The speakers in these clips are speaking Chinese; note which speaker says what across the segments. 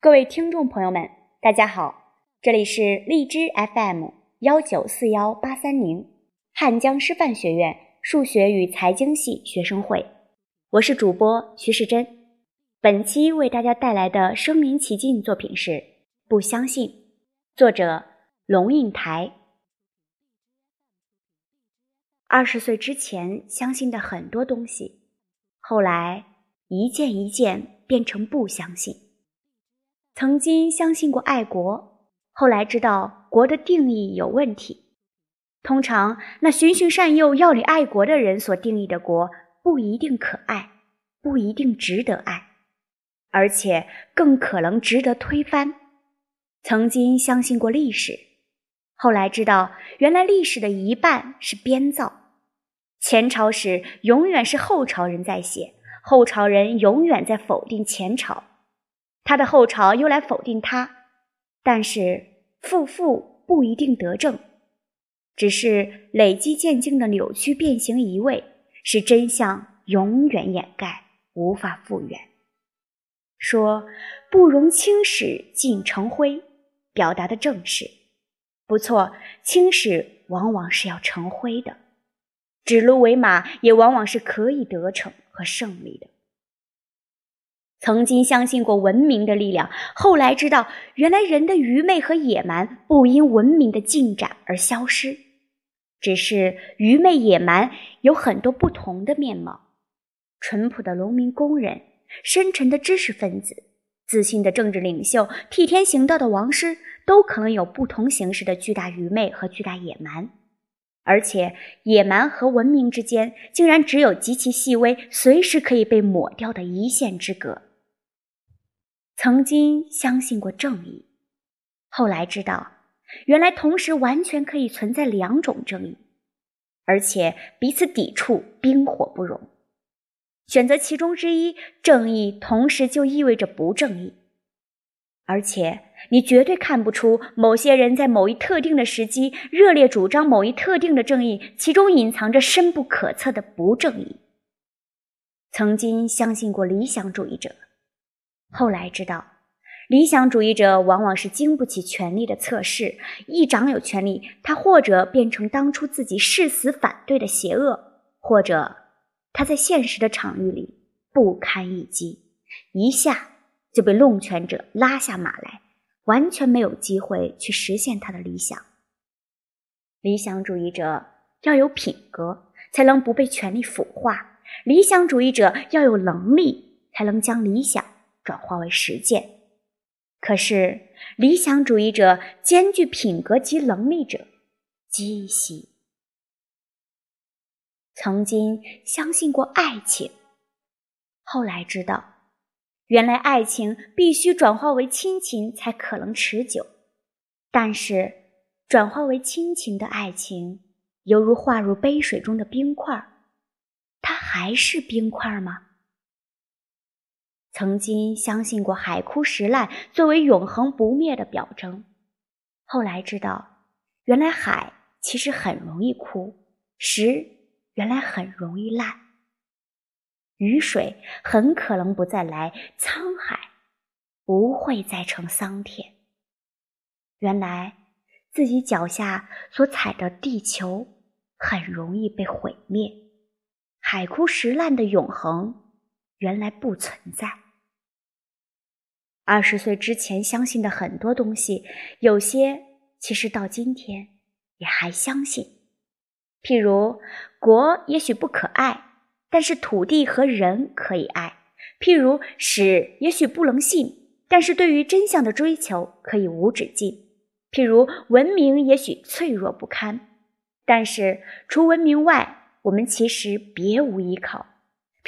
Speaker 1: 各位听众朋友们，大家好，这里是荔枝 FM 幺九四幺八三零汉江师范学院数学与财经系学生会，我是主播徐世珍。本期为大家带来的身临其境作品是《不相信》，作者龙应台。二十岁之前相信的很多东西，后来一件一件变成不相信。曾经相信过爱国，后来知道国的定义有问题。通常，那循循善诱要你爱国的人所定义的国，不一定可爱，不一定值得爱，而且更可能值得推翻。曾经相信过历史，后来知道原来历史的一半是编造。前朝史永远是后朝人在写，后朝人永远在否定前朝。他的后朝又来否定他，但是负负不一定得正，只是累积渐进的扭曲变形移位，使真相永远掩盖，无法复原。说不容青史尽成灰，表达的正是不错。青史往往是要成灰的，指鹿为马也往往是可以得逞和胜利的。曾经相信过文明的力量，后来知道，原来人的愚昧和野蛮不因文明的进展而消失，只是愚昧野蛮有很多不同的面貌。淳朴的农民工人，深沉的知识分子，自信的政治领袖，替天行道的王师，都可能有不同形式的巨大愚昧和巨大野蛮，而且野蛮和文明之间，竟然只有极其细微、随时可以被抹掉的一线之隔。曾经相信过正义，后来知道，原来同时完全可以存在两种正义，而且彼此抵触，冰火不容。选择其中之一，正义同时就意味着不正义，而且你绝对看不出某些人在某一特定的时机热烈主张某一特定的正义，其中隐藏着深不可测的不正义。曾经相信过理想主义者。后来知道，理想主义者往往是经不起权力的测试。一掌有权力，他或者变成当初自己誓死反对的邪恶，或者他在现实的场域里不堪一击，一下就被弄权者拉下马来，完全没有机会去实现他的理想。理想主义者要有品格，才能不被权力腐化；理想主义者要有能力，才能将理想。转化为实践，可是理想主义者兼具品格及能力者极稀。曾经相信过爱情，后来知道，原来爱情必须转化为亲情才可能持久。但是，转化为亲情的爱情，犹如化入杯水中的冰块，它还是冰块吗？曾经相信过海枯石烂作为永恒不灭的表征，后来知道，原来海其实很容易枯，石原来很容易烂，雨水很可能不再来，沧海不会再成桑田。原来自己脚下所踩的地球很容易被毁灭，海枯石烂的永恒原来不存在。二十岁之前相信的很多东西，有些其实到今天也还相信。譬如，国也许不可爱，但是土地和人可以爱；譬如，史也许不能信，但是对于真相的追求可以无止境；譬如，文明也许脆弱不堪，但是除文明外，我们其实别无依靠。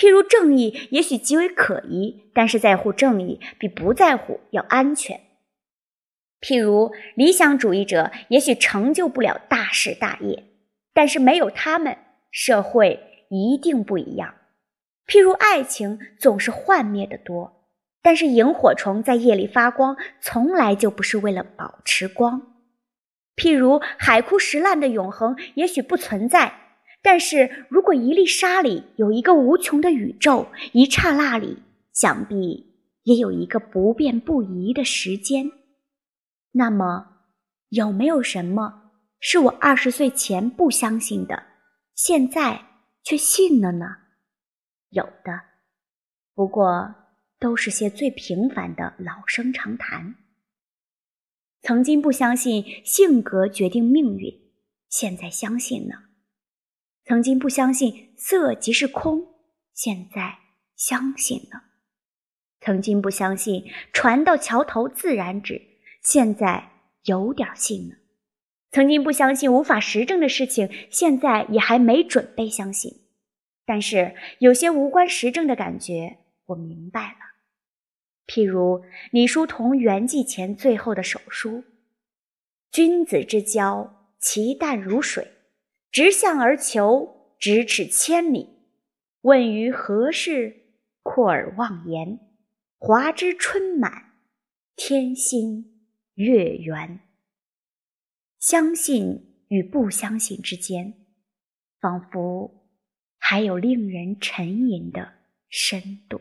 Speaker 1: 譬如正义也许极为可疑，但是在乎正义比不在乎要安全。譬如理想主义者也许成就不了大事大业，但是没有他们，社会一定不一样。譬如爱情总是幻灭的多，但是萤火虫在夜里发光，从来就不是为了保持光。譬如海枯石烂的永恒也许不存在。但是如果一粒沙里有一个无穷的宇宙，一刹那里，想必也有一个不变不移的时间。那么，有没有什么是我二十岁前不相信的，现在却信了呢？有的，不过都是些最平凡的老生常谈。曾经不相信性格决定命运，现在相信了；曾经不相信色即是空，现在相信了；曾经不相信船到桥头自然直，现在有点信了；曾经不相信无法实证的事情，现在也还没准备相信。但是有些无关实证的感觉，我明白了。譬如李叔同圆寂前最后的手书：“君子之交，其淡如水；直向而求，咫尺千里。问于何事，阔而忘言。华之春满，天心月圆。”相信与不相信之间，仿佛还有令人沉吟的深度。